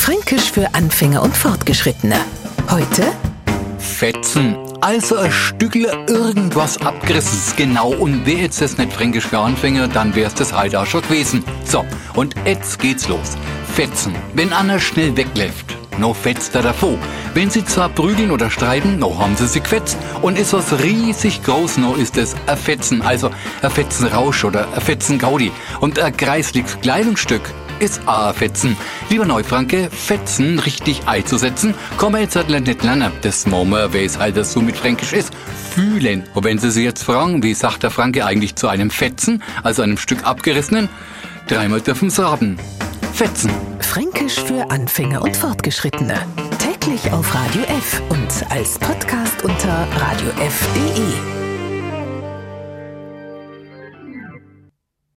Fränkisch für Anfänger und Fortgeschrittene. Heute Fetzen. Also ein Stückle irgendwas abgerissenes. Genau. Und wer jetzt das nicht Fränkisch für Anfänger, dann wär's das halt auch schon gewesen. So, und jetzt geht's los. Fetzen. Wenn Anna schnell wegläuft, no fetzt er davor. Wenn sie zwar prügeln oder streiten, no haben sie sie gefetzt. Und ist was riesig groß, no ist es ein Fetzen. Also ein Fetzen Rausch oder ein Fetzen Gaudi. Und ein kreisliches Kleidungsstück ist a Fetzen. Lieber Neufranke, Fetzen richtig einzusetzen, kann man jetzt halt nicht lernen. Das Moment, es halt das so mit Fränkisch ist, fühlen. Und wenn Sie sich jetzt fragen, wie sagt der Franke eigentlich zu einem Fetzen, also einem Stück abgerissenen, dreimal dürfen Sie raten. Fetzen. Fränkisch für Anfänger und Fortgeschrittene. Täglich auf Radio F und als Podcast unter radiof.de.